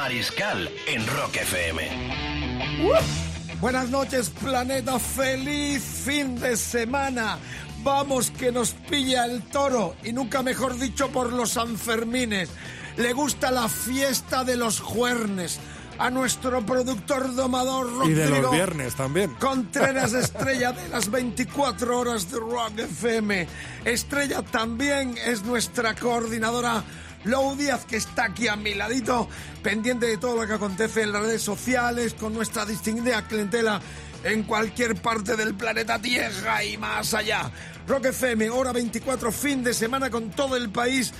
Mariscal en Rock FM. Buenas noches, planeta. Feliz fin de semana. Vamos que nos pilla el toro y nunca mejor dicho por los Sanfermines. Le gusta la fiesta de los juernes. A nuestro productor domador Rodrigo. Y de los viernes también. Contreras Estrella de las 24 horas de Rock FM. Estrella también es nuestra coordinadora Lou Díaz, que está aquí a mi ladito, pendiente de todo lo que acontece en las redes sociales, con nuestra distinguida clientela en cualquier parte del planeta Tierra y más allá. Rock FM, hora 24, fin de semana con todo el país.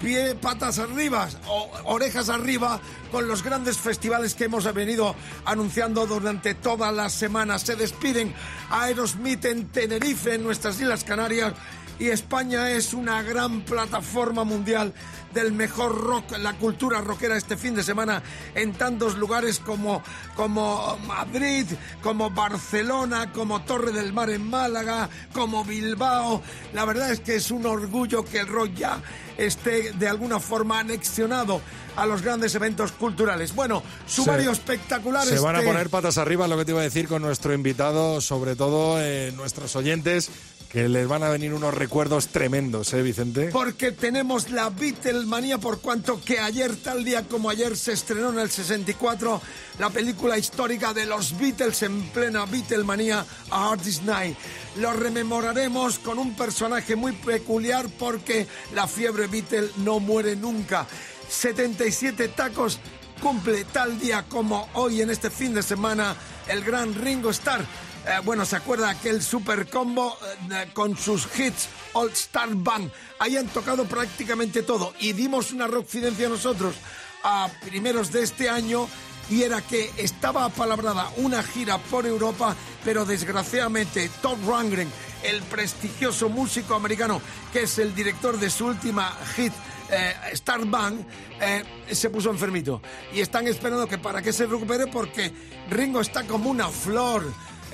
Pie, patas arriba, o, orejas arriba, con los grandes festivales que hemos venido anunciando durante todas las semanas. Se despiden Aerosmith en Tenerife, en nuestras Islas Canarias, y España es una gran plataforma mundial del mejor rock, la cultura rockera este fin de semana en tantos lugares como, como Madrid, como Barcelona, como Torre del Mar en Málaga, como Bilbao. La verdad es que es un orgullo que el rock ya esté de alguna forma anexionado a los grandes eventos culturales. Bueno, sumario espectacular. Se van a poner patas arriba, lo que te iba a decir con nuestro invitado, sobre todo eh, nuestros oyentes, que les van a venir unos recuerdos tremendos, ¿eh, Vicente? Porque tenemos la Beatlemanía por cuanto que ayer, tal día como ayer, se estrenó en el 64 la película histórica de los Beatles en plena Beatlemanía, A Day's Night. Lo rememoraremos con un personaje muy peculiar porque la fiebre Beatle no muere nunca. 77 tacos cumple tal día como hoy en este fin de semana el gran Ringo Starr. Eh, bueno, ¿se acuerda aquel super combo eh, con sus hits All Star Band? Ahí han tocado prácticamente todo y dimos una rockfidencia nosotros a primeros de este año y era que estaba apalabrada una gira por Europa, pero desgraciadamente Todd Rundgren, el prestigioso músico americano que es el director de su última hit eh, Star Band, eh, se puso enfermito. Y están esperando que para que se recupere porque Ringo está como una flor.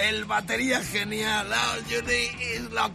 El batería genial.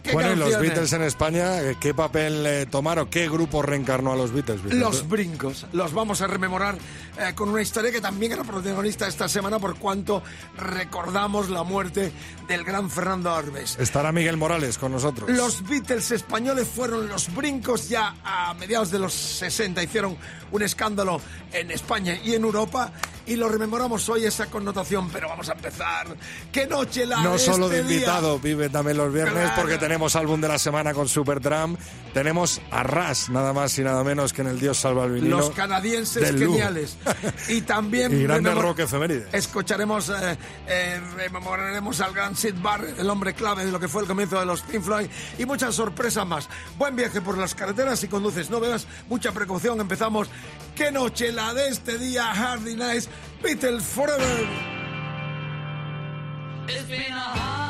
¿Qué Bueno, y los? Beatles en España, eh, ¿qué papel eh, tomaron? ¿Qué grupo reencarnó a los Beatles? Vicente? Los brincos. Los vamos a rememorar eh, con una historia que también era protagonista esta semana por cuanto recordamos la muerte del gran Fernando Arbes. Estará Miguel Morales con nosotros. Los Beatles españoles fueron los brincos ya a mediados de los 60, hicieron un escándalo en España y en Europa y lo rememoramos hoy esa connotación, pero vamos a empezar. ¡Qué noche No de solo de este día! invitado, vive también los viernes Claro. porque tenemos álbum de la semana con Superdrum, tenemos a Ras, nada más y nada menos que en el Dios salva al vinilo. Los canadienses geniales. Y también Y grande rock efemérides. Escucharemos, eh, eh, rememoraremos al gran Sid Barrett, el hombre clave de lo que fue el comienzo de los Pink Floyd y muchas sorpresas más. Buen viaje por las carreteras y conduces, no veas mucha precaución. Empezamos. ¡Qué noche la de este día! Hardy Nights, Beatles Forever. It's been a hard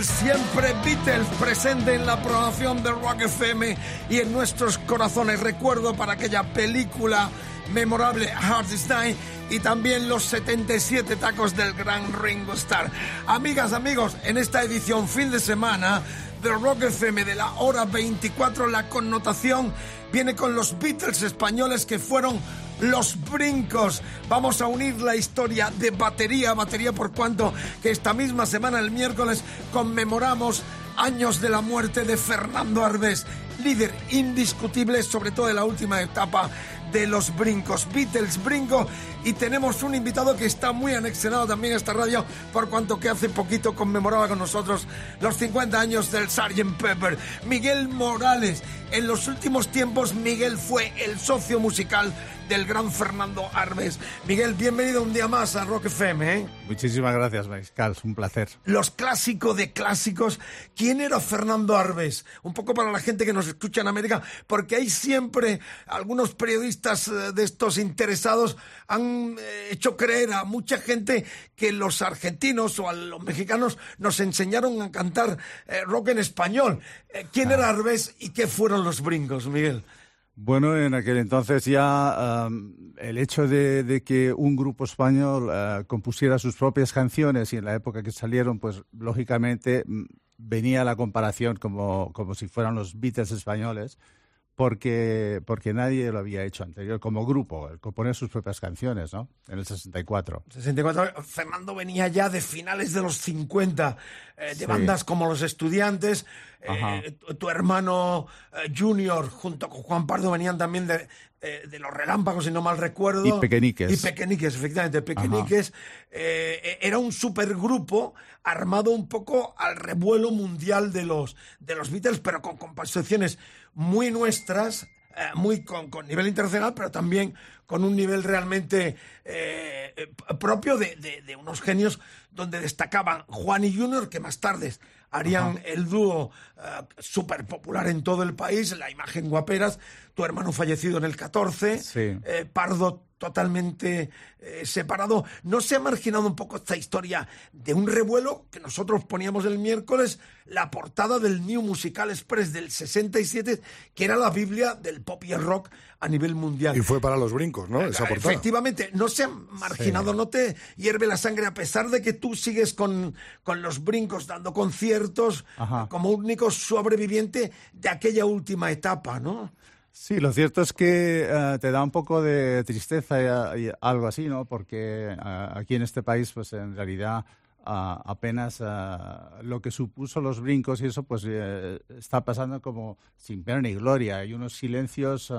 Beatles, siempre Beatles, presente en la programación de Rock FM y en nuestros corazones. Recuerdo para aquella película memorable Hard Night y también los 77 tacos del gran Ringo Starr. Amigas, amigos, en esta edición fin de semana de Rock FM de la hora 24, la connotación viene con los Beatles españoles que fueron los brincos. Vamos a unir la historia de batería a batería por cuanto que esta misma semana, el miércoles, conmemoramos años de la muerte de Fernando Arbés, líder indiscutible, sobre todo en la última etapa de los brincos, Beatles Brinco, y tenemos un invitado que está muy anexionado también a esta radio, por cuanto que hace poquito conmemoraba con nosotros los 50 años del Sgt. Pepper, Miguel Morales. En los últimos tiempos, Miguel fue el socio musical del gran Fernando Arbes. Miguel, bienvenido un día más a Rock FM. ¿eh? Muchísimas gracias, Mariscal, un placer. Los clásicos de clásicos. ¿Quién era Fernando Arbes? Un poco para la gente que nos escucha en América, porque hay siempre algunos periodistas eh, de estos interesados han eh, hecho creer a mucha gente que los argentinos o a los mexicanos nos enseñaron a cantar eh, rock en español. ¿Quién era Arbes y qué fueron los brincos, Miguel? Bueno, en aquel entonces ya um, el hecho de, que un grupo español uh, compusiera sus propias canciones y en la época que salieron, pues lógicamente mm, venía la comparación como, como si fueran los Beatles españoles, porque, porque nadie lo había hecho anterior como grupo, el componer sus propias canciones, ¿no? En el 64. 64, Fernando venía ya de finales de los 50, eh, de Sí. bandas como Los Estudiantes. eh, tu, tu hermano eh, Junior, junto con Juan Pardo, venían también de, de Los Relámpagos, si no mal recuerdo. Y Pequeñiques. Y Pequeñiques, efectivamente, Pequeñiques. Eh, era un supergrupo armado un poco al revuelo mundial de los, de los Beatles, pero con composiciones muy nuestras, eh, muy con, con nivel internacional, pero también con un nivel realmente eh, eh, propio de, de- de unos genios donde destacaban Juan y Junior, que más tarde harían el dúo súper popular en todo el país, la imagen guaperas, tu hermano fallecido en el 14, Sí. eh, Pardo totalmente eh, separado. ¿No se ha marginado un poco esta historia de un revuelo que nosotros poníamos el miércoles, la portada del New Musical Express del 67, que era la Biblia del pop y el rock a nivel mundial? Y fue para los brincos, ¿no? Esa portada. Efectivamente, no se ha marginado, no te hierve la sangre, a pesar de que tú sigues con, con los brincos dando conciertos Ajá. como único sobreviviente de aquella última etapa, ¿no? Sí, lo cierto es que eh, te da un poco de tristeza y, y algo así, ¿no? Porque eh, aquí en este país, pues en realidad ah, apenas ah, lo que supuso los brincos y eso, pues eh, está pasando como sin pena ni gloria. Hay unos silencios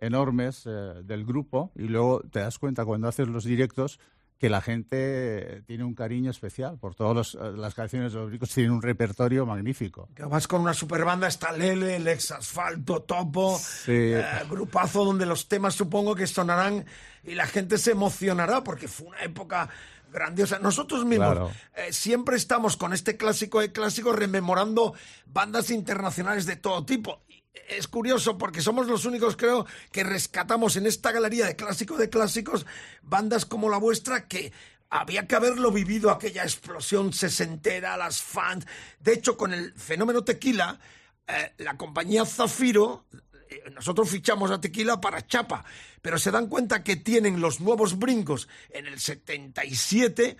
enormes eh, del grupo y luego te das cuenta cuando haces los directos que la gente tiene un cariño especial por todas las canciones de los brincos, tienen un repertorio magnífico. Que vas con una super banda, está Lele, el ex asfalto, Topo, Sí. eh, grupazo donde los temas supongo que sonarán y la gente se emocionará porque fue una época grandiosa. Nosotros mismos Claro. eh, siempre estamos con este clásico de clásicos rememorando bandas internacionales de todo tipo. Es curioso porque somos los únicos, creo, que rescatamos en esta galería de clásicos de clásicos bandas como la vuestra que había que haberlo vivido aquella explosión sesentera, las fans. De hecho, con el fenómeno tequila, eh, la compañía Zafiro, eh, nosotros fichamos a Tequila para Chapa, pero se dan cuenta que tienen los nuevos brincos en el 77,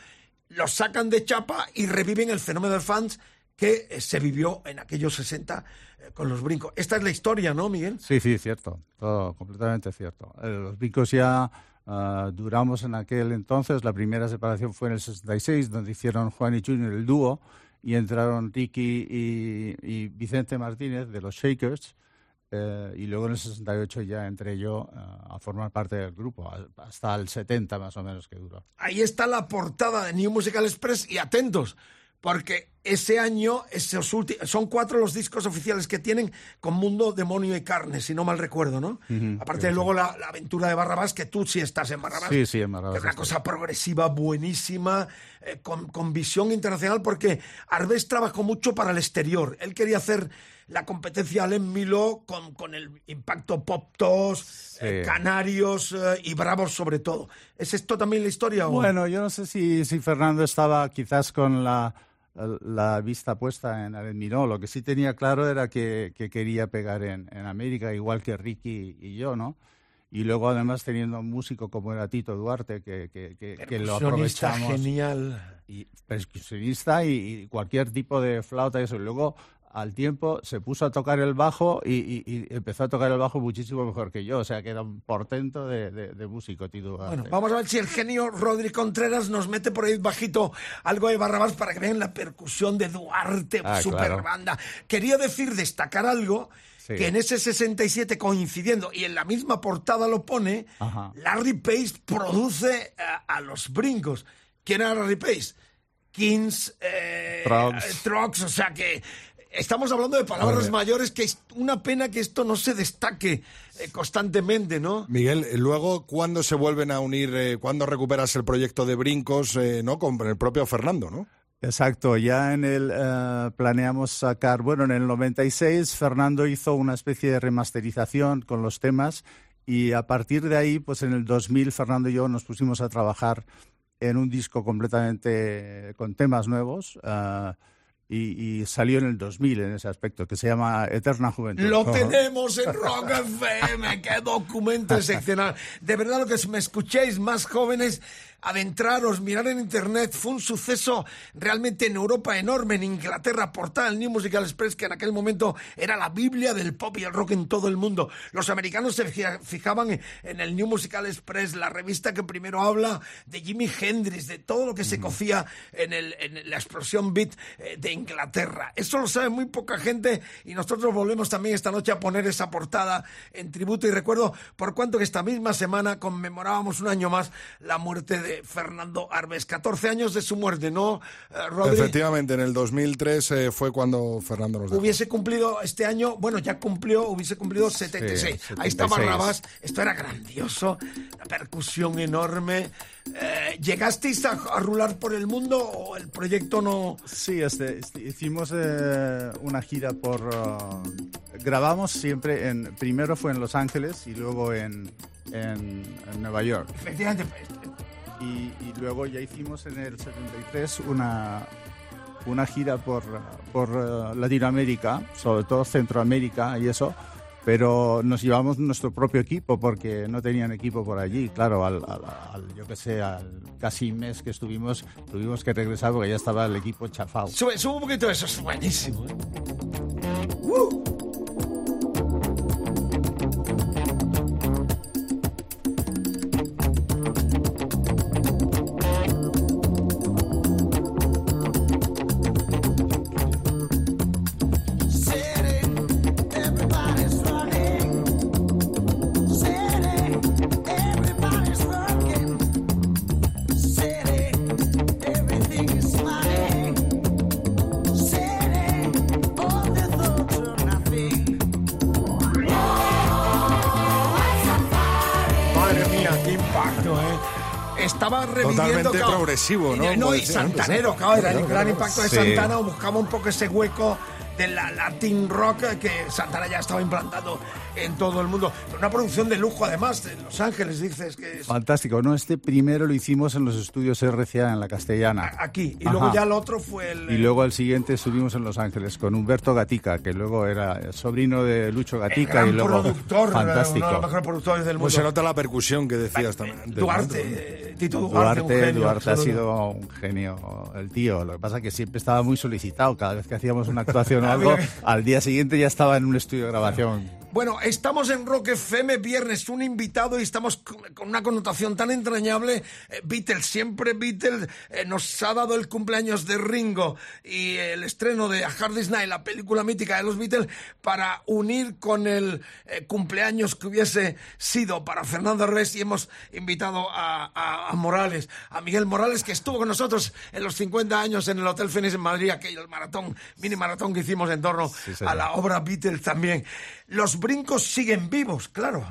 los sacan de Chapa y reviven el fenómeno de fans que eh, se vivió en aquellos 60 eh, con los brincos. Esta es la historia, ¿no, Miguel? Sí, sí, cierto, todo completamente cierto. Eh, Los brincos ya ah, duramos en aquel entonces, la primera separación fue en el 66, donde hicieron Juan y Junior el dúo, y entraron Ricky y, y Vicente Martínez de los Shakers, eh, y luego en el 68 ya entré yo ah, a formar parte del grupo, hasta el 70 más o menos que duró. Ahí está la portada de New Musical Express y atentos, porque ese año esos ulti- son cuatro los discos oficiales que tienen con Mundo, Demonio y Carne, si no mal recuerdo, ¿no? Aparte de luego la, la aventura de Barrabás, que tú sí estás en Barrabás. Sí, sí, en Barrabás es una cosa progresiva, buenísima, eh, con, con visión internacional, porque Arbés trabajó mucho para el exterior. Él quería hacer la competencia al Milo con, con el impacto pop tos, eh, canarios eh, y bravos sobre todo. ¿Es esto también la historia? o- Bueno, yo no sé si, si Fernando estaba quizás con la, la vista puesta en Alain Miró. Lo que sí tenía claro era que, que quería pegar en, en América, igual que Ricky y yo, ¿no? Y luego, además, teniendo un músico como era Tito Duarte, que, que, que, que lo aprovechamos. genial. Y percusionista y, y cualquier tipo de flauta y eso. Y luego, al tiempo, se puso a tocar el bajo y, y- y empezó a tocar el bajo muchísimo mejor que yo. O sea, que era un portento de, de- de músico. Bueno, vamos a ver si el genio Rodri Contreras nos mete por ahí bajito algo de Barrabás para que vean la percusión de Duarte, Ah, super claro. banda. Quería decir, destacar algo, Sí. que en ese 67 coincidiendo, y en la misma portada lo pone, Ajá. Larry Pace produce a, a los brincos. ¿Quién era Larry Pace? Kings, eh, eh, Trucks, o sea que... Estamos hablando de palabras mayores que es una pena que esto no se destaque eh, constantemente, ¿no? Miguel, eh, luego, ¿cuándo se vuelven a unir, eh, cuándo recuperas el proyecto de Brincos, eh, ¿no? Con el propio Fernando, ¿no? Exacto, ya en el eh, planeamos sacar, bueno, en el 96 Fernando hizo una especie de remasterización con los temas y a partir de ahí, pues en el 2000 Fernando y yo nos pusimos a trabajar en un disco completamente con temas nuevos eh, y, y salió en el 2000 en ese aspecto, que se llama Eterna Juventud. Lo tenemos en Rock FM, qué documento excepcional. De verdad, lo que me escuchéis más jóvenes, adentraros, mirar en internet, fue un suceso realmente en Europa enorme, en Inglaterra, portada el New Musical Express, que en aquel momento era la Biblia del pop y el rock en todo el mundo. Los americanos se fija- fijaban en- el New Musical Express, la revista que primero habla de Jimi Hendrix, de todo lo que se cocía en, el, en la explosión beat eh, de Inglaterra. Eso lo sabe muy poca gente y nosotros volvemos también esta noche a poner esa portada en tributo y recuerdo por cuanto que esta misma semana conmemorábamos un año más la muerte de Fernando Arbes. 14 años de su muerte, ¿no, eh, Rodri? Efectivamente, en el 2003 eh, fue cuando Fernando nos dejó. Hubiese cumplido este año, bueno, ya cumplió, hubiese cumplido 76. Ahí está 76. Barrabás, esto era grandioso, la percusión enorme. Eh, ¿Llegasteis a, a rular por el mundo o el proyecto no...? Sí, este, este, hicimos eh, una gira por... uh, grabamos siempre en... Primero fue en Los Ángeles y luego en, en, en Nueva York. Efectivamente, Y, y luego ya hicimos en el 73 una, una gira por, por uh, Latinoamérica, sobre todo Centroamérica y eso, pero nos llevamos nuestro propio equipo porque no tenían equipo por allí. Claro, al, al- al- yo qué sé, al casi mes que estuvimos, tuvimos que regresar porque ya estaba el equipo chafado. sube, sube un poquito eso, es buenísimo. ¿eh? ¡Uh! Reviviendo... Totalmente claro, progresivo, ¿no? Y, no, y santanero, ¿eh? claro, era el gran impacto de Sí. Santana, buscaba un poco ese hueco de la Latin Rock que Santana ya estaba implantando en todo el mundo. Una producción de lujo, además, de Los Ángeles, dices que es Fantástico, ¿no? Este primero lo hicimos en los estudios RCA en la Castellana. aquí. Y Ajá. luego ya el otro fue el... Y luego al siguiente estuvimos en Los Ángeles con Humberto Gatica, que luego era sobrino de Lucho el Gatica gran y luego productor, fantástico. uno de los mejores productores del mundo. Pues se nota la percusión que decías también. Duarte, eh, Tito Duarte, Duarte, un genio, Duarte ha sido un genio, el tío. Lo que pasa es que siempre estaba muy solicitado. Cada vez que hacíamos una actuación o algo, al día siguiente ya estaba en un estudio de grabación. Bueno, estamos en Rock FM viernes, un invitado y estamos con con una connotación tan entrañable. Eh, Beatles, siempre Beatles, eh, nos ha dado el cumpleaños de Ringo y el estreno de A Hard Day's Night, la película mítica de los Beatles, para unir con el eh, cumpleaños que hubiese sido para Fernando Reyes y hemos invitado a, a- a Morales, a Miguel Morales, que estuvo con nosotros en los 50 años en el Hotel Fénix en Madrid, aquel maratón, mini maratón que hicimos en torno a la obra Beatles también. Los brincos siguen vivos, claro.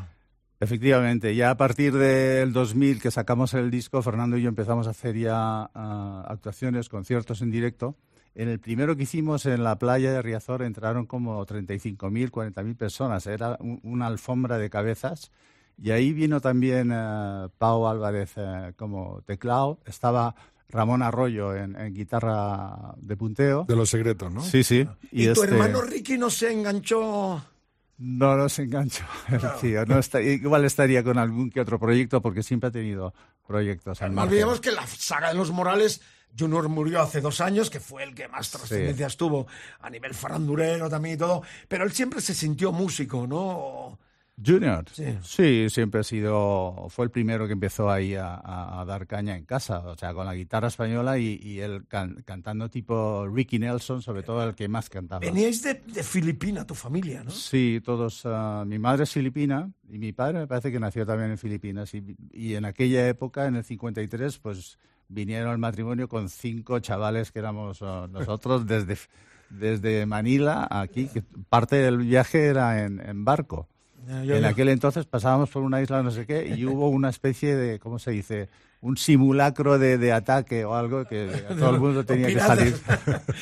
Efectivamente, ya a partir del 2000 que sacamos el disco, Fernando y yo empezamos a hacer ya ah, actuaciones, conciertos en directo. En el primero que hicimos en la playa de Riazor entraron como 35.000, 40.000 personas. Era un- una alfombra de cabezas. Y ahí vino también eh, Pau Álvarez eh, como teclado. Estaba Ramón Arroyo en, en guitarra de punteo. De los secretos, ¿no? Sí, sí. Y, tu este- hermano Ricky no se enganchó. No nos engancho, el tío. No está- igual estaría con algún que otro proyecto porque siempre ha tenido proyectos al No olvidemos que la saga de los Morales, Junior murió hace dos años, que fue el que más trascendencias tuvo a nivel farandurero también y todo, pero él siempre se sintió músico, ¿no? Junior, Sí. sí. siempre ha sido, fue el primero que empezó ahí a, dar caña en casa, o sea, con la guitarra española y, y él can- cantando tipo Ricky Nelson, sobre todo el que más cantaba. Veníais de, de Filipina, tu familia, ¿no? Sí, todos. ah, mi madre es filipina y mi padre me parece que nació también en Filipinas. Y, y en aquella época, en el 53, pues vinieron al matrimonio con cinco chavales que éramos ah, nosotros desde, desde Manila aquí. Que parte del viaje era en, en barco. Ya, en ya. aquel entonces pasábamos por una isla no sé qué y hubo una especie de, ¿cómo se dice? Un simulacro de, de ataque o algo que todo el mundo tenía que salir.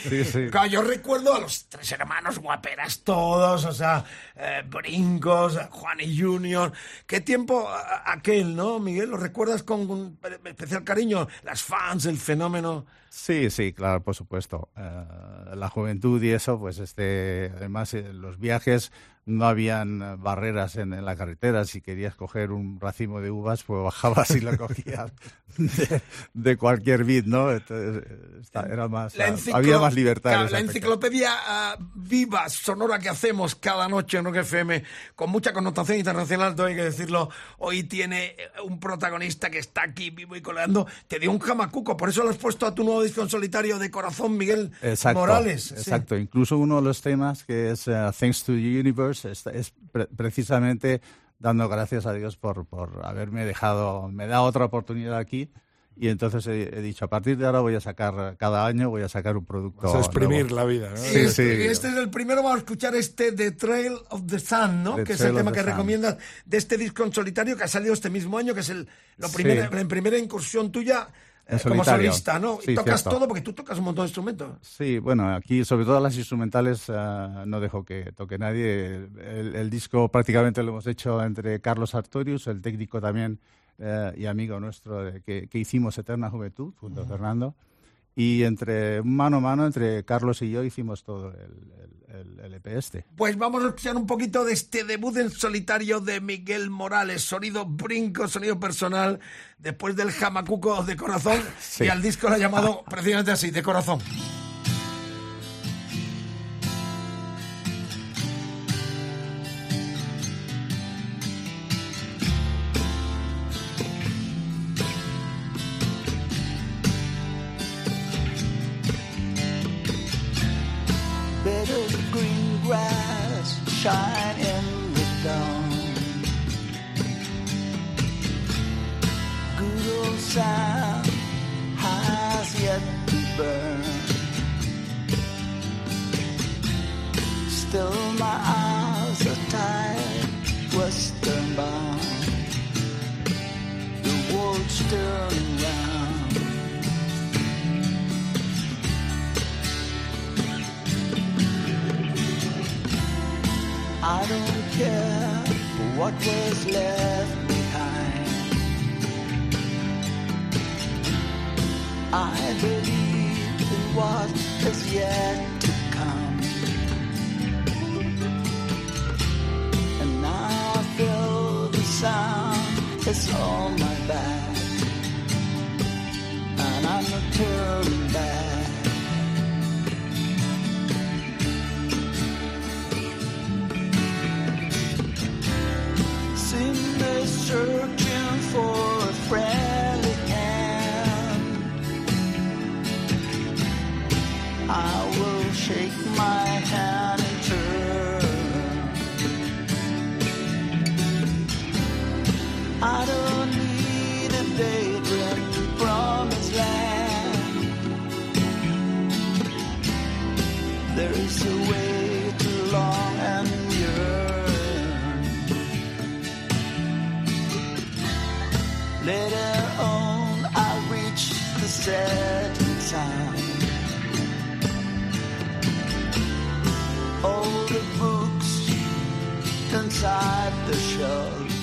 Sí, sí. Claro, yo recuerdo a los tres hermanos guaperas todos, o sea, eh, brincos, Juan y Junior. ¿Qué tiempo aquel, no, Miguel? ¿Lo recuerdas con un especial cariño? Las fans, el fenómeno. Sí, sí, claro, por supuesto. Eh, la juventud y eso, pues este, además eh, los viajes no habían eh, barreras en, en la carretera. Si querías coger un racimo de uvas, pues bajabas y lo cogías de, de cualquier vid, ¿no? Entonces, eh, era más, La ah, había más libertad. la enciclopedia ah, viva, sonora que hacemos cada noche en Rock FM, con mucha connotación internacional, todo hay que decirlo. Hoy tiene eh, un protagonista que está aquí vivo y coleando. Te dio un jamacuco, por eso lo has puesto a tu nuevo disco en solitario de corazón, Miguel Exacto, Morales. Sí. Exacto. Incluso uno de los temas que es eh, Thanks to the Universe es, es pre- precisamente dando gracias a Dios por, por haberme dejado, me da otra oportunidad aquí. Y entonces he, he dicho, a partir de ahora voy a sacar, cada año voy a sacar un producto. O sea, exprimir nuevo. la vida, Sí, este, sí. y este es el primero, vamos a escuchar este The Trail of the Sun, ¿no? The que es el tema que Sun. recomiendas de este disco en solitario que ha salido este mismo año, que es el, lo Sí. la primera incursión tuya En eh, como solitario. solista, ¿no? y Sí, tocas cierto. todo porque tú tocas un montón de instrumentos. Sí, bueno, aquí sobre todo las instrumentales eh, no dejo que toque nadie. El, el disco prácticamente lo hemos hecho entre Carlos Artorius, el técnico también eh, y amigo nuestro de- que, que hicimos Eterna Juventud junto a Fernando. Y entre mano a mano, entre Carlos y yo, hicimos todo el, el- el- el EP este. Pues vamos a escuchar un poquito de este debut en solitario de Miguel Morales, sonido brinco, sonido personal, después del jamacuco de corazón, Sí. y al disco lo ha llamado precisamente así, de corazón. It's on my back, and I'm a terrible. Inside the shelves.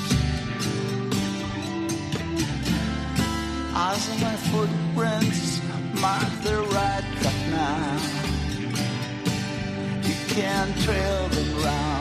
See my footprints mark the right track now. You can't trail them round.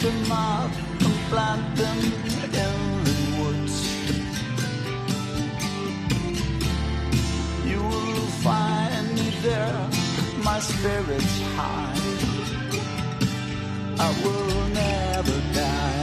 Them out and plant them in the woods. You will find me there, my spirits high. I will never die.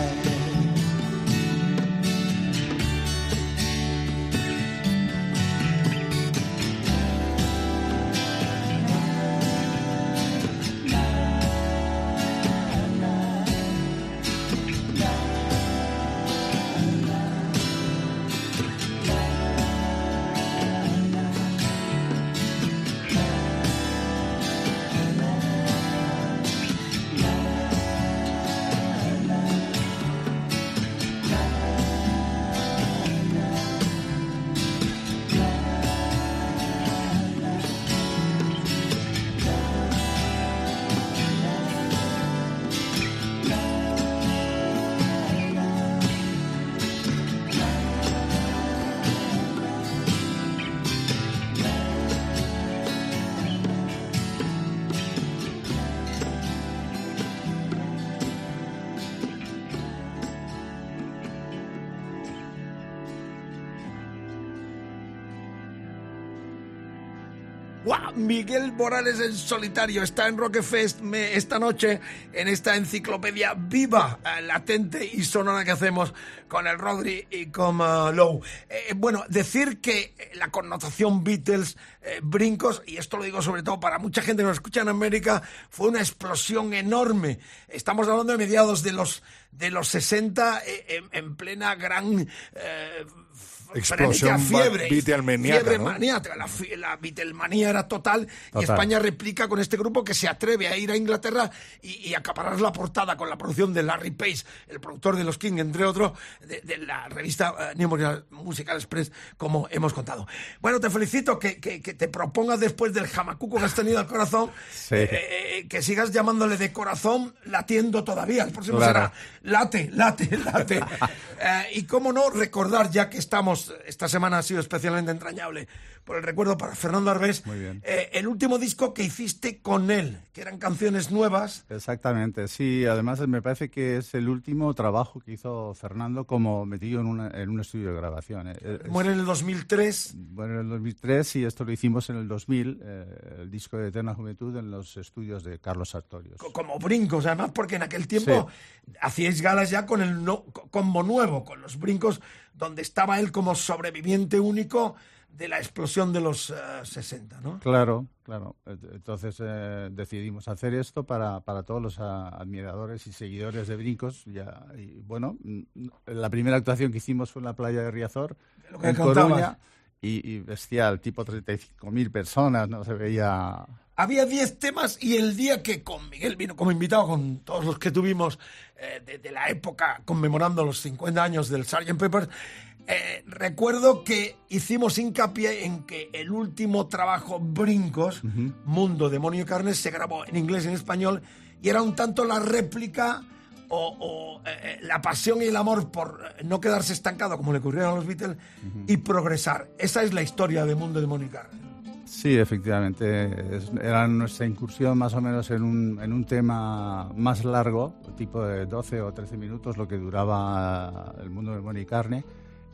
Miguel Morales en solitario está en Rockefest esta noche en esta enciclopedia viva, eh, latente y sonora que hacemos con el Rodri y con eh, Low. Eh, bueno, decir que la connotación Beatles, brincos, y esto lo digo sobre todo para mucha gente que nos escucha en América, fue una explosión enorme. Estamos hablando de mediados de los, de los 60 eh, en, en plena gran... Explosión fiebre, Beatlemaníaca, fiebre ¿no? maníaca, la, la Beatlemanía era total, y. España replica con este grupo que se atreve a ir a Inglaterra y, y acaparar la portada con la producción de Larry Page, el productor de los King, entre otros, de, de la revista eh, New Musical- Musical Express, como hemos contado. Bueno, te felicito que, que- que te propongas después del jamacuco que has tenido al corazón, Sí. eh, eh, que sigas llamándole de corazón latiendo todavía. El próximo Claro. será late, late, late. Eh, y cómo no recordar, ya que estamos, esta semana ha sido especialmente entrañable, por el recuerdo para Fernando Arbés, Muy bien. eh, el último disco que hiciste con él, que eran canciones nuevas. Exactamente, sí. Además, me parece que es el último trabajo que hizo Fernando como metido en, una- en un estudio de grabación. eh. Muere en el 2003. Bueno, en el 2003 y esto lo hicimos en el 2000, eh, el disco de Eterna Juventud en los estudios de Carlos Sartorius. co- como brincos, además, porque en aquel tiempo hacíais galas ya con el no- co- combo nuevo, con los brincos, donde estaba él como sobreviviente único de la explosión de los eh, 60, ¿no? Claro, claro. Entonces eh, decidimos hacer esto para, para todos los ah, admiradores y seguidores de Brincos. Ya, y bueno, mm, la primera actuación que hicimos fue en la playa de Riazor, Lo que en. Coruña, y, y bestial, tipo 35.000 personas, no se veía... Había 10 temas y el día que con Miguel vino como invitado, con todos los que tuvimos eh, de, de la época conmemorando los 50 años del Sgt. Pepper, eh, recuerdo que hicimos hincapié en que el último trabajo Brincos, Mundo, Demonio y Carne, se grabó en inglés y en español y era un tanto la réplica o, o, eh, eh, la pasión y el amor por eh, no quedarse estancado como le ocurrió a los Beatles y progresar. Esa es la historia de Mundo, Demonio y Carne. Sí, efectivamente. es- era nuestra incursión más o menos en un, en un tema más largo, tipo de 12 o 13 minutos, lo que duraba el mundo de Money y Carne.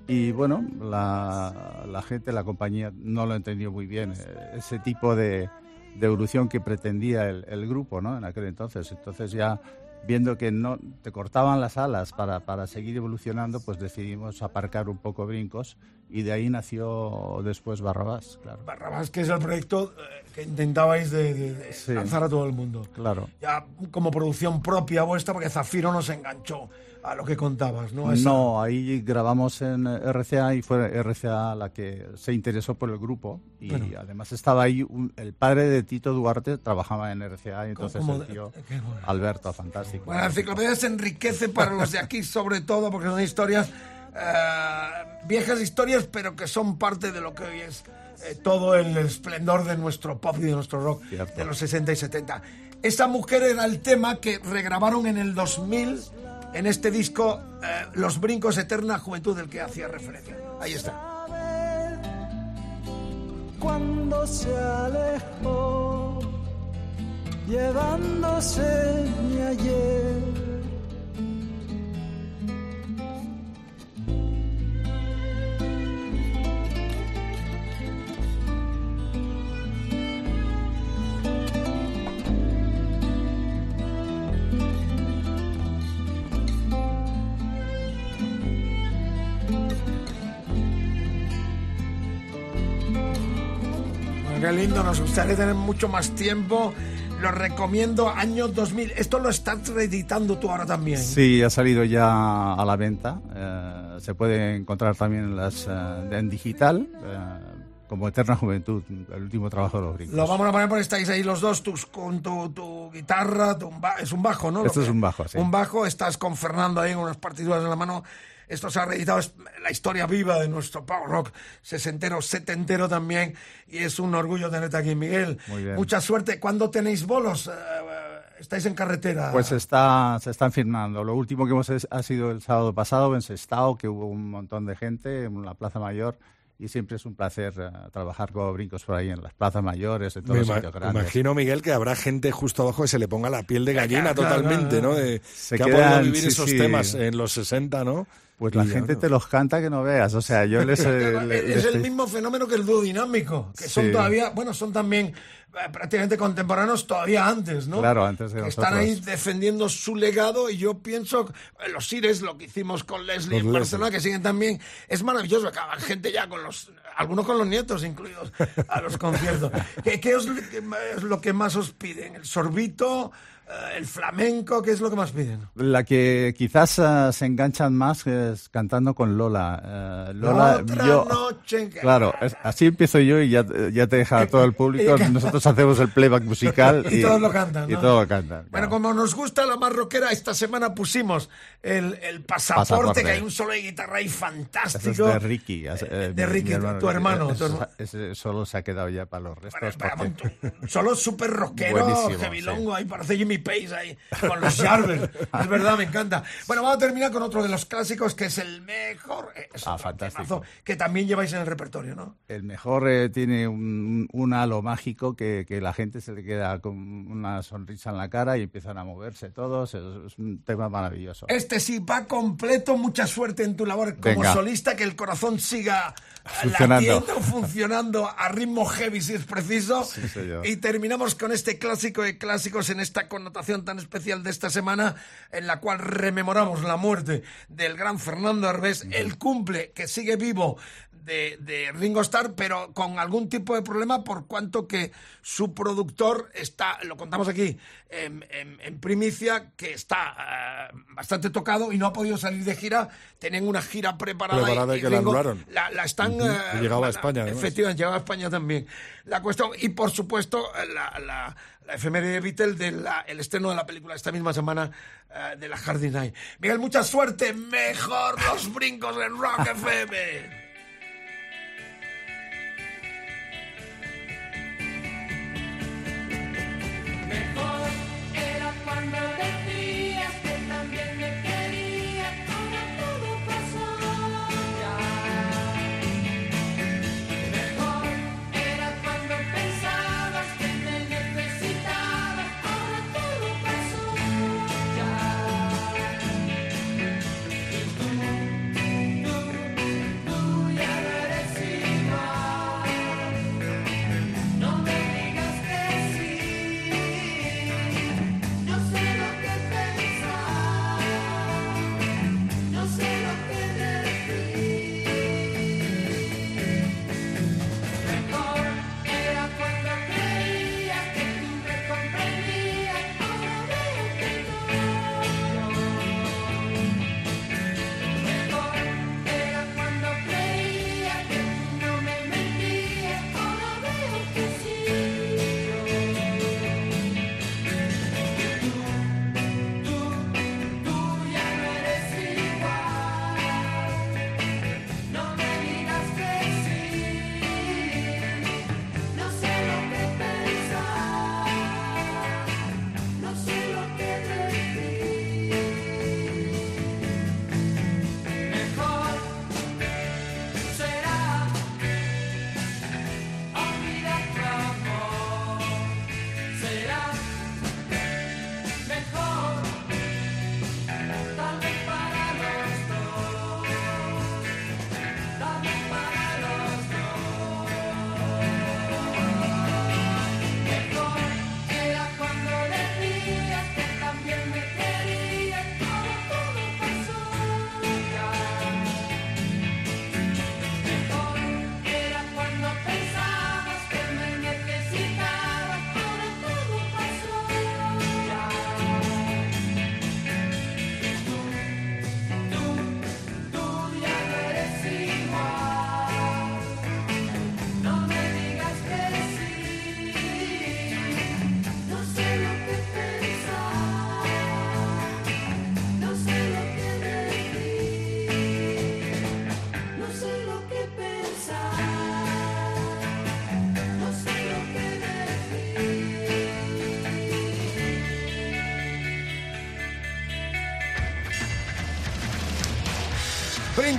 Y bueno, la, la gente, la compañía no lo entendió muy bien, eh, ese tipo de, de evolución que pretendía el, el grupo ¿no? en aquel entonces. Entonces ya viendo que no te cortaban las alas para, para seguir evolucionando, pues decidimos aparcar un poco brincos y de ahí nació después Barrabás, claro. Barrabás, que es el proyecto eh, que intentabais de, de- de Sí. lanzar a todo el mundo. Claro. Ya como producción propia vuestra, porque Zafiro nos enganchó a lo que contabas, ¿no? Esa- No, ahí grabamos en RCA y fue RCA la que se interesó por el grupo y Bueno. además estaba ahí un- el padre de Tito Duarte trabajaba en RCA y entonces ¿Cómo el tío. Alberto, fantástico. Bueno, la enciclopedia se enriquece para los de aquí, sobre todo, porque son historias, eh, viejas historias, pero que son parte de lo que hoy es eh, todo el esplendor de nuestro pop y de nuestro rock Cierto. de los 60 y 70. Esa mujer era el tema que regrabaron en el 2000 en este disco eh, Los Brincos Eterna Juventud, del que hacía referencia. Ahí está. cuando se alejó, llevándose ayer. Qué lindo, nos gustaría tener mucho más tiempo. Lo recomiendo, año 2000. Esto lo estás reeditando tú ahora también. Sí, ha salido ya a la venta. eh, se puede encontrar también en, las, eh, en digital eh, como Eterna Juventud, el último trabajo de los brincos. Lo vamos a poner porque estáis ahí los dos, tus, con tu, tu guitarra, tu es un bajo, ¿no? Esto es un bajo, sí. Un bajo, estás con Fernando ahí con unas partituras en la mano. Esto se ha reeditado, es la historia viva de nuestro power rock sesentero, setentero también. Y es un orgullo tenerte aquí, Miguel. Muy bien. Mucha suerte. ¿Cuándo tenéis bolos? Eh, ¿Estáis en carretera? Pues está, se están firmando. Lo último que hemos es- ha sido el sábado pasado en Sestao, que hubo un montón de gente en la Plaza Mayor. Y siempre es un placer eh, trabajar con brincos por ahí en las plazas mayores, en todos Me los sitios grandes. imagino, Miguel, que habrá gente justo abajo que se le ponga la piel de gallina claro, totalmente, claro. ¿no? De, Se que ha podido vivir sí, esos sí. temas en los 60, ¿no? Pues la gente te los canta que no veas. O sea, yo les... eh, le- es les- el mismo fenómeno que el dúo dinámico, que son Sí. todavía, bueno, son también eh, prácticamente contemporáneos todavía antes, ¿no? Claro, antes de que Están ahí defendiendo su legado y yo pienso, eh, los Ires, lo que hicimos con Leslie Con en Leslie. Barcelona, que siguen también, es maravilloso, acaban gente ya con los, algunos con los nietos incluidos a los conciertos. ¿Qué, qué os- qué ma- es lo que más os piden? ¿El sorbito? Eh, ¿El flamenco? ¿Qué es lo que más piden? La que quizás eh, se enganchan más es cantando con Lola. Eh, Lola, Otra yo, noche claro, es- así empiezo yo y ya, ya te deja todo el público. Nosotros hacemos el playback musical Y todos lo cantan, Y ¿no? todos lo cantan. Bueno, claro. como nos gusta la marroquera, esta semana pusimos el, el pasaporte, Pasaporte. que hay un solo de guitarra ahí Eso es fantástico. de Ricky. eh, de Ricky, tu hermano, tu Ese, hermano. solo se ha quedado ya para los restos. Para- porque- Solo súper rockero, Buenísimo, heavilongo, ahí parece Jimmy Page ahí, con los Jarvis. es verdad, me encanta. Bueno, vamos a terminar con otro de los clásicos, que es el mejor. eh, es Ah, fantástico. temazo Que también lleváis en el repertorio, ¿no? El mejor eh, tiene un, un halo mágico que, que la gente se le queda con una sonrisa en la cara y empiezan a moverse todos. Es, es un tema maravilloso. Este sí va completo. Mucha suerte en tu labor como Venga. solista, que el corazón siga Funcionando. latiendo, funcionando a ritmo heavy si es preciso. señor. y terminamos con este clásico de clásicos en esta connotación tan especial de esta semana, en la cual rememoramos la muerte del gran Fernando Arbés, el cumple que sigue vivo de, de Ringo Starr, pero con algún tipo de problema por cuanto que su productor está, lo contamos aquí en, en- en primicia, que está eh, bastante tocado y no ha podido salir de gira. Tienen una gira preparada, Preparada y que la anularon. la, la están... Y llegaba a la- España. Efectivamente, llegaba a España también. La cuestión, y por supuesto, la, la, la efeméride de Beatle del el estreno de la película esta misma semana eh, de la Harding Eye. Miguel, mucha suerte. Mejor los brincos en Rock FM. Mejor era cuando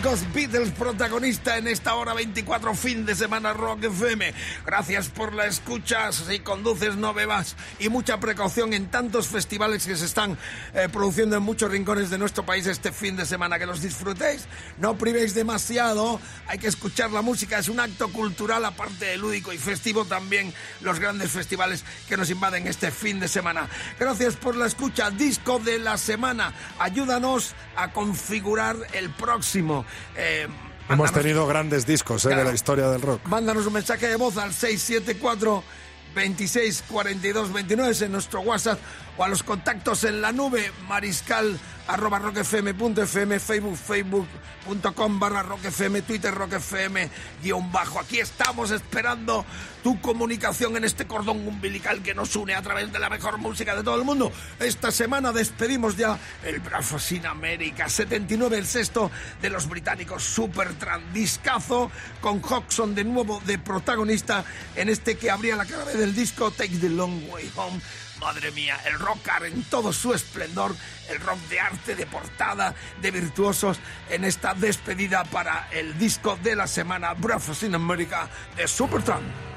Beatles protagonista en esta hora 24 fin de semana Rock FM. Gracias por la escucha. Si conduces no bebas y mucha precaución en tantos festivales que se están eh, produciendo en muchos rincones de nuestro país este fin de semana. Que los disfrutéis, no privéis demasiado. Hay que escuchar la música, es un acto cultural aparte de lúdico y festivo también los grandes festivales que nos invaden este fin de semana. Gracias por la escucha. Disco de la semana. Ayúdanos a configurar el próximo. Eh, Hemos tenido grandes discos eh, de la historia del rock. Mándanos un mensaje de voz al 674 26 42 29 en nuestro WhatsApp o a los contactos en la nube mariscal arroba rockfm.fm, facebook facebook.com barra rockfm, twitter rockfm guion bajo. Aquí estamos esperando tu comunicación en este cordón umbilical que nos une a través de la mejor música de todo el mundo. Esta semana despedimos ya el Bravo Sin América 79, el sexto de los británicos Supertramp. Discazo con Hodgson de nuevo de protagonista en este que abría la cara del disco Take the Long Way Home. Madre mía, el rock en todo su esplendor, el rock de arte, de portada, de virtuosos en esta despedida para el disco de la semana Bravo Sin América de Supertramp.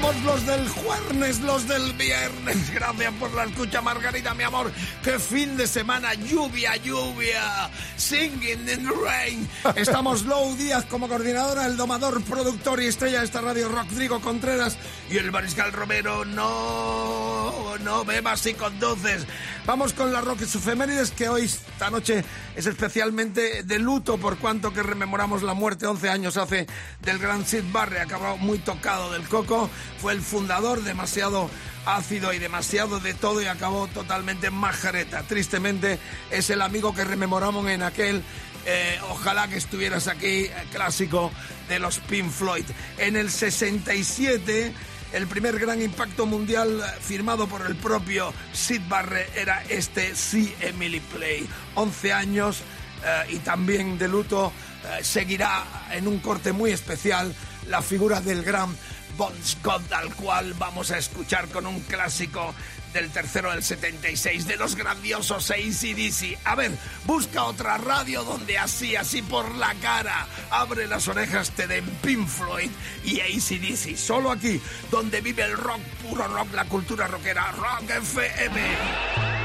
Somos los del jueves, los del viernes. Gracias por la escucha, Margarita, mi amor. Qué fin de semana, lluvia, lluvia. Singing in the rain. Estamos Low Díaz como coordinadora, el domador, productor y estrella de esta radio, Rodrigo Contreras. Y el mariscal Romero, no, no bebas y conduces. Vamos con las Roques Efemérides, que hoy, esta noche, es especialmente de luto por cuanto que rememoramos la muerte 11 años hace del gran Sid Barre, acabado muy tocado del coco. Fue el fundador, demasiado ácido y demasiado de todo y acabó totalmente majareta. Tristemente, es el amigo que rememoramos en aquel eh, ojalá que estuvieras aquí, eh, clásico de los Pink Floyd. En el 67, el primer gran impacto mundial eh, firmado por el propio Sid Barrett era este See Emily Play. 11 años eh, y también de luto eh, seguirá en un corte muy especial la figura del gran Bon Scott, al cual vamos a escuchar con un clásico del tercero del 76 de los grandiosos ACDC. A ver, busca otra radio donde así, así por la cara, abre las orejas, te den Pink Floyd y ACDC. Solo aquí, donde vive el rock, puro rock, la cultura rockera, Rock FM.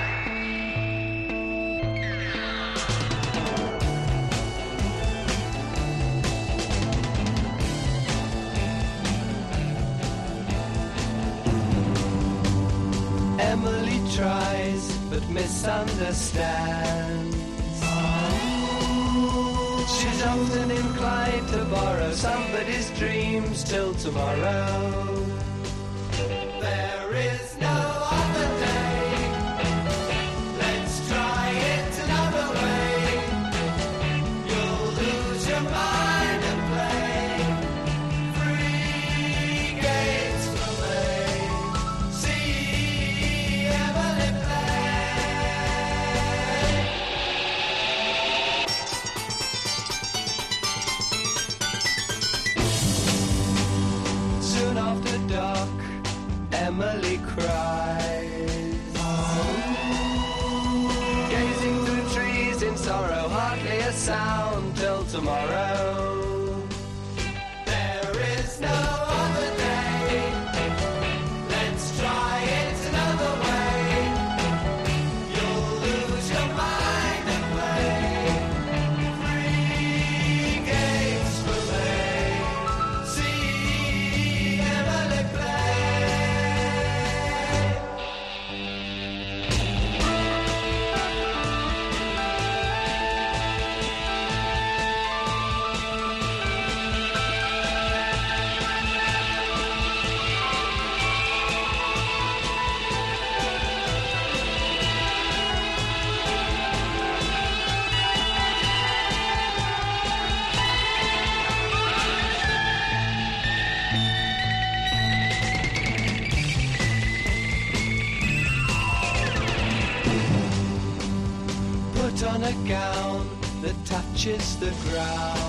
Tries but misunderstands. She's often inclined to borrow somebody's dreams till tomorrow. There is no sound till tomorrow. Touches the ground.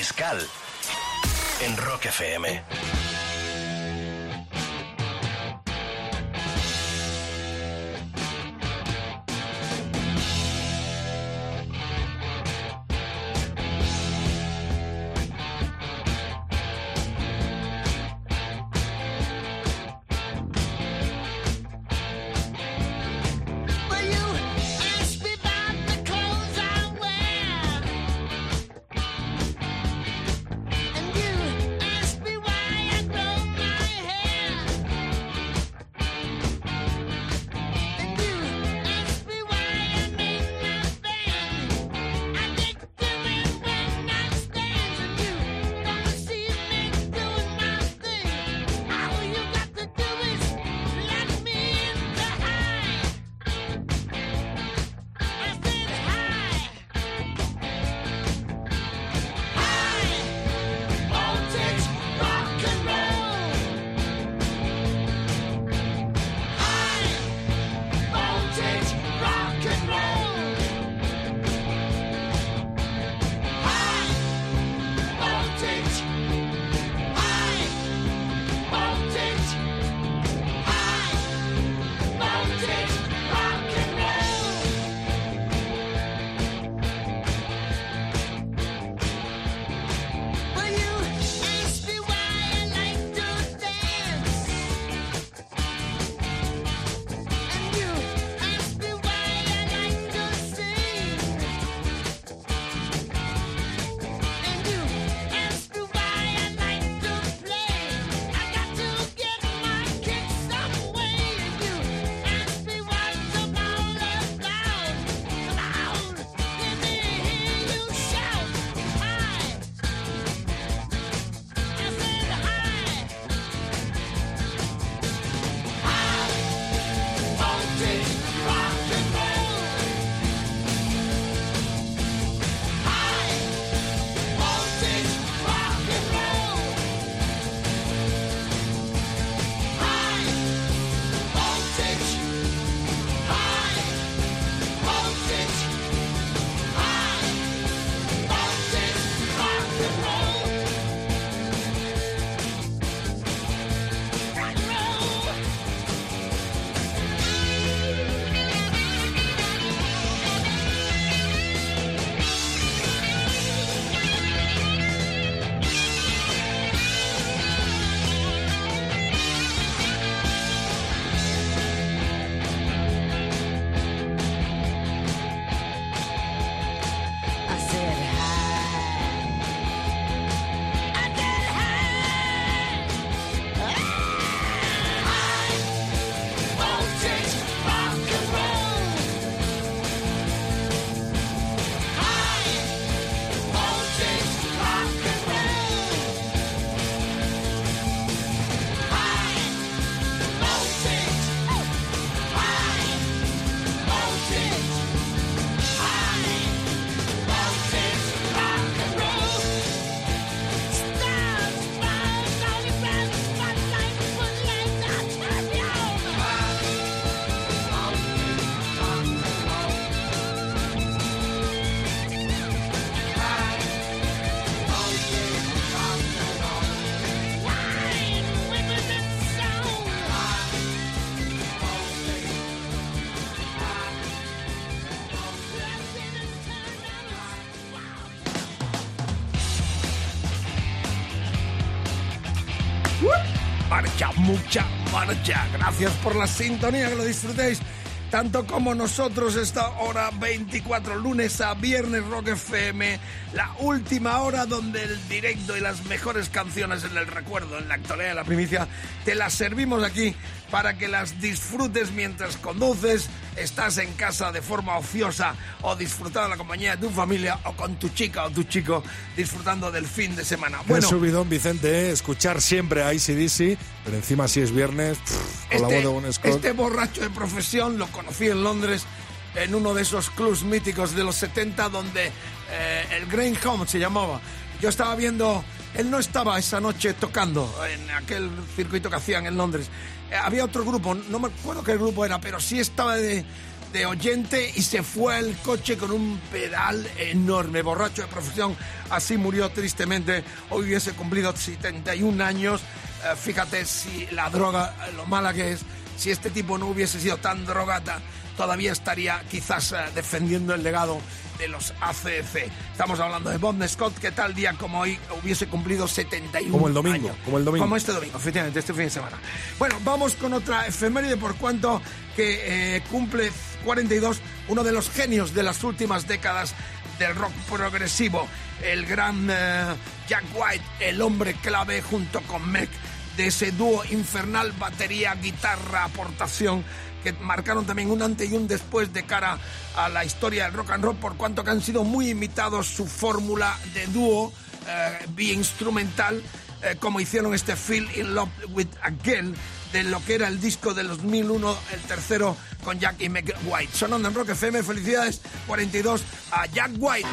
Mariscal. En Rock FM. Mucha marcha. Gracias por la sintonía, que lo disfrutéis tanto como nosotros esta hora 24 lunes a viernes Rock FM, la última hora donde el directo y las mejores canciones en el recuerdo, en la actualidad, en la primicia, te las servimos aquí para que las disfrutes mientras conduces, estás en casa de forma ociosa o disfrutando de la compañía de tu familia o con tu chica o tu chico disfrutando del fin de semana. Bueno, subidón, Vicente, ¿eh? escuchar siempre a ACDC, pero encima si es viernes, pff, con la voz de Bon Scott. este borracho de profesión lo conocí en Londres en uno de esos clubs míticos de los 70 donde eh, el Green Home se llamaba. Yo estaba viendo, él no estaba esa noche tocando en aquel circuito que hacían en Londres. Eh, había otro grupo, no me acuerdo qué grupo era, pero sí estaba de, de oyente y se fue al coche con un pedal enorme, borracho de profesión. Así murió tristemente. Hoy hubiese cumplido 71 años. Eh, fíjate si la droga, lo mala que es, si este tipo no hubiese sido tan drogata, todavía estaría quizás eh, defendiendo el legado de los ACC. Estamos hablando de Bob Scott, que tal día como hoy hubiese cumplido 71 Como el domingo, años. como el domingo. Como este domingo, efectivamente, este fin de semana. Bueno, vamos con otra efeméride por cuanto que eh, cumple 42, uno de los genios de las últimas décadas del rock progresivo, el gran eh, Jack White, el hombre clave junto con Meg de ese dúo infernal batería, guitarra, aportación que marcaron también un antes y un después de cara a la historia del rock and roll por cuanto que han sido muy imitados su fórmula de dúo eh, bi-instrumental eh, como hicieron este Feel in Love with a Girl de lo que era el disco de 2001, el tercero con Jack y Meg White. Sonando en Rock FM, felicidades 42 a Jack White.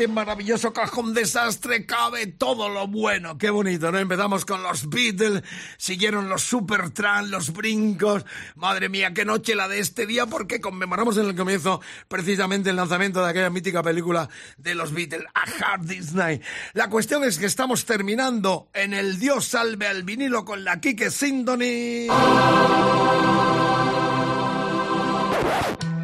Este maravilloso cajón desastre cabe todo lo bueno. Qué bonito, ¿no? Empezamos con los Beatles, siguieron los Supertramp, los brincos. Madre mía, qué noche la de este día, porque conmemoramos en el comienzo precisamente el lanzamiento de aquella mítica película de los Beatles, A Hard Day's Night. La cuestión es que estamos terminando en el Dios salve al vinilo con la Kike Sindoni.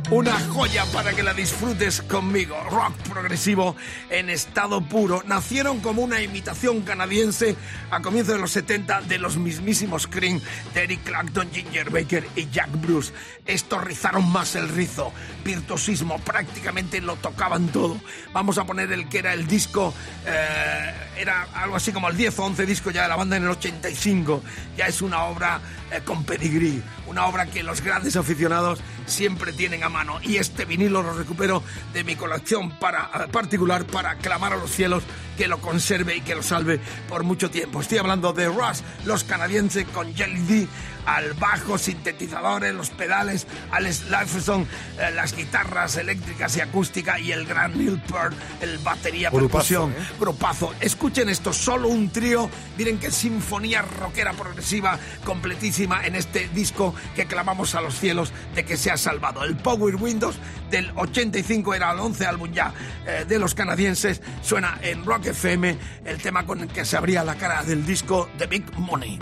Una joya para que la disfrutes conmigo. Rock progresivo en estado puro. Nacieron como una imitación canadiense a comienzos de los 70 de los mismísimos Cream Eric Clapton, Ginger Baker y Jack Bruce. Estos rizaron más el rizo. Virtuosismo, prácticamente lo tocaban todo. Vamos a poner el que era el disco, eh, era algo así como el 10 o 11 disco ya de la banda en el 85. Ya es una obra eh, con pedigrí, una obra que los grandes aficionados siempre tienen a mano. Y este vinilo lo recupero de mi colección para, eh, particular para clamar a los cielos que lo conserve y que lo salve por mucho tiempo. Estoy hablando de Rush, los canadienses con Jelly D, al bajo, sintetizadores, los pedales, Alex Lifeson, eh, las guitarras eléctricas y acústica y el gran Neil Peart, el batería, percusión, ¿eh? grupazo. Escuchen esto, solo un trío, miren qué sinfonía rockera progresiva completísima en este disco que clamamos a los cielos de que se ha salvado. El Power Windows del 85 era el 11 álbum ya eh, de los canadienses, suena en Rock FM el tema con el que se abría la cara del disco The Big Money.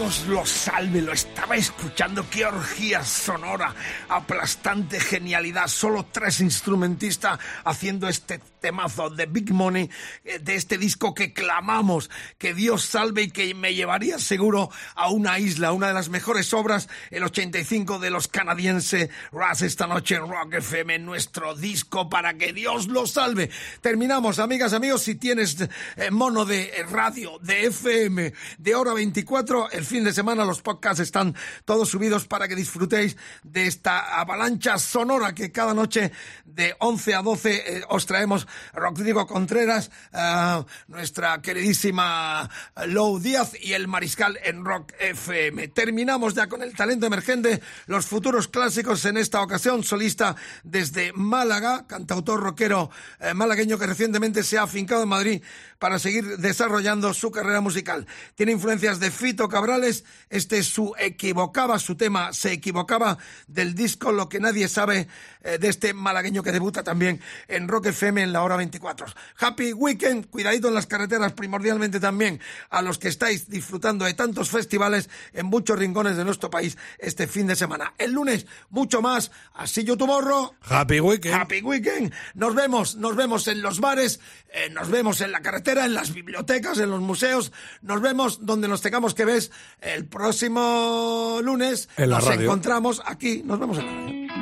Dios lo salve, lo estaba escuchando. Qué orgía sonora, aplastante genialidad. Solo tres instrumentistas haciendo este temazo de Big Money, eh, de este disco que clamamos. Que Dios salve y que me llevaría seguro a una isla, una de las mejores obras, el 85 de los canadienses Raz esta noche en Rock FM, nuestro disco para que Dios lo salve. Terminamos, amigas, amigos. Si tienes eh, mono de radio, de FM, de hora 24, el fin de semana los podcasts están todos subidos para que disfrutéis de esta avalancha sonora que cada noche de 11 a 12 eh, os traemos Rodrigo Contreras, ah, nuestra queridísima Lou Díaz y el Mariscal en Rock FM. Terminamos ya con el talento emergente, los futuros clásicos en esta ocasión, solista desde Málaga, cantautor rockero eh, malagueño que recientemente se ha afincado en Madrid para seguir desarrollando su carrera musical. Tiene influencias de Fito Cabrales, este es su equivocaba, su tema se equivocaba del disco Lo que nadie sabe eh, de este malagueño que debuta también en Rock FM en la hora 24. Happy Weekend, cuidadito en las carreteras primordialmente también a los que estáis disfrutando de tantos festivales en muchos rincones de nuestro país este fin de semana. El lunes mucho más, así yo tu morro. Happy Weekend. Happy Weekend. Nos vemos, nos vemos en los bares, eh, nos vemos en la carretera, en las bibliotecas, en los museos. Nos vemos donde nos tengamos que ver el próximo lunes. En la nos radio. encontramos aquí. Nos vemos en la radio.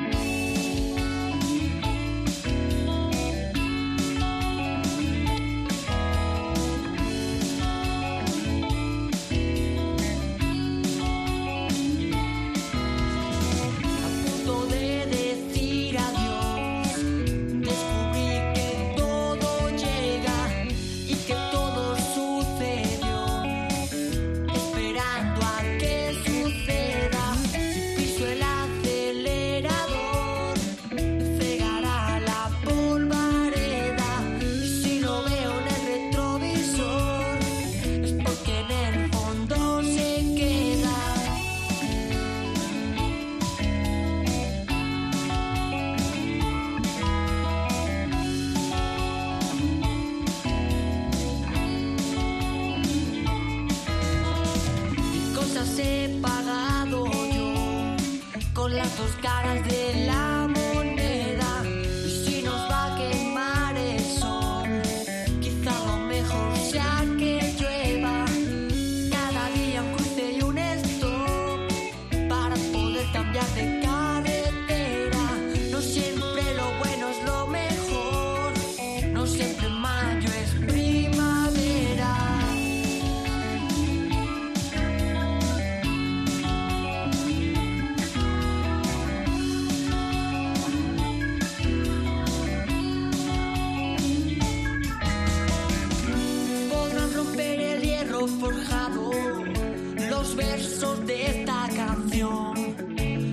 Los versos de esta canción.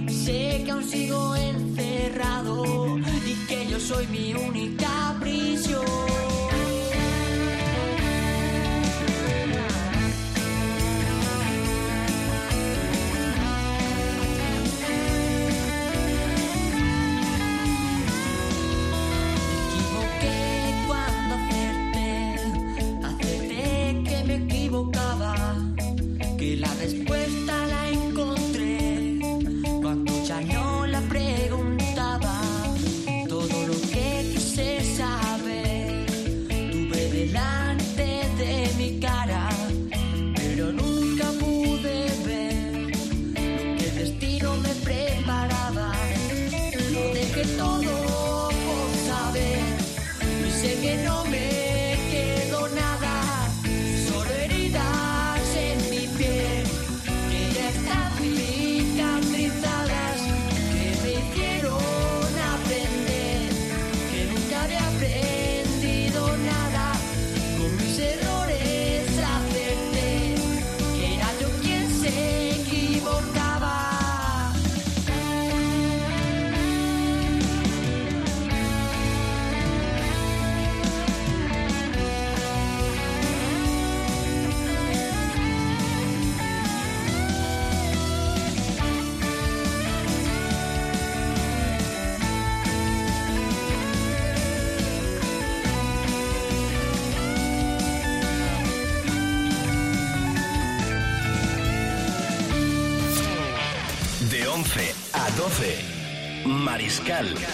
Sé que aún sigo encerrado y que yo soy mi única 12,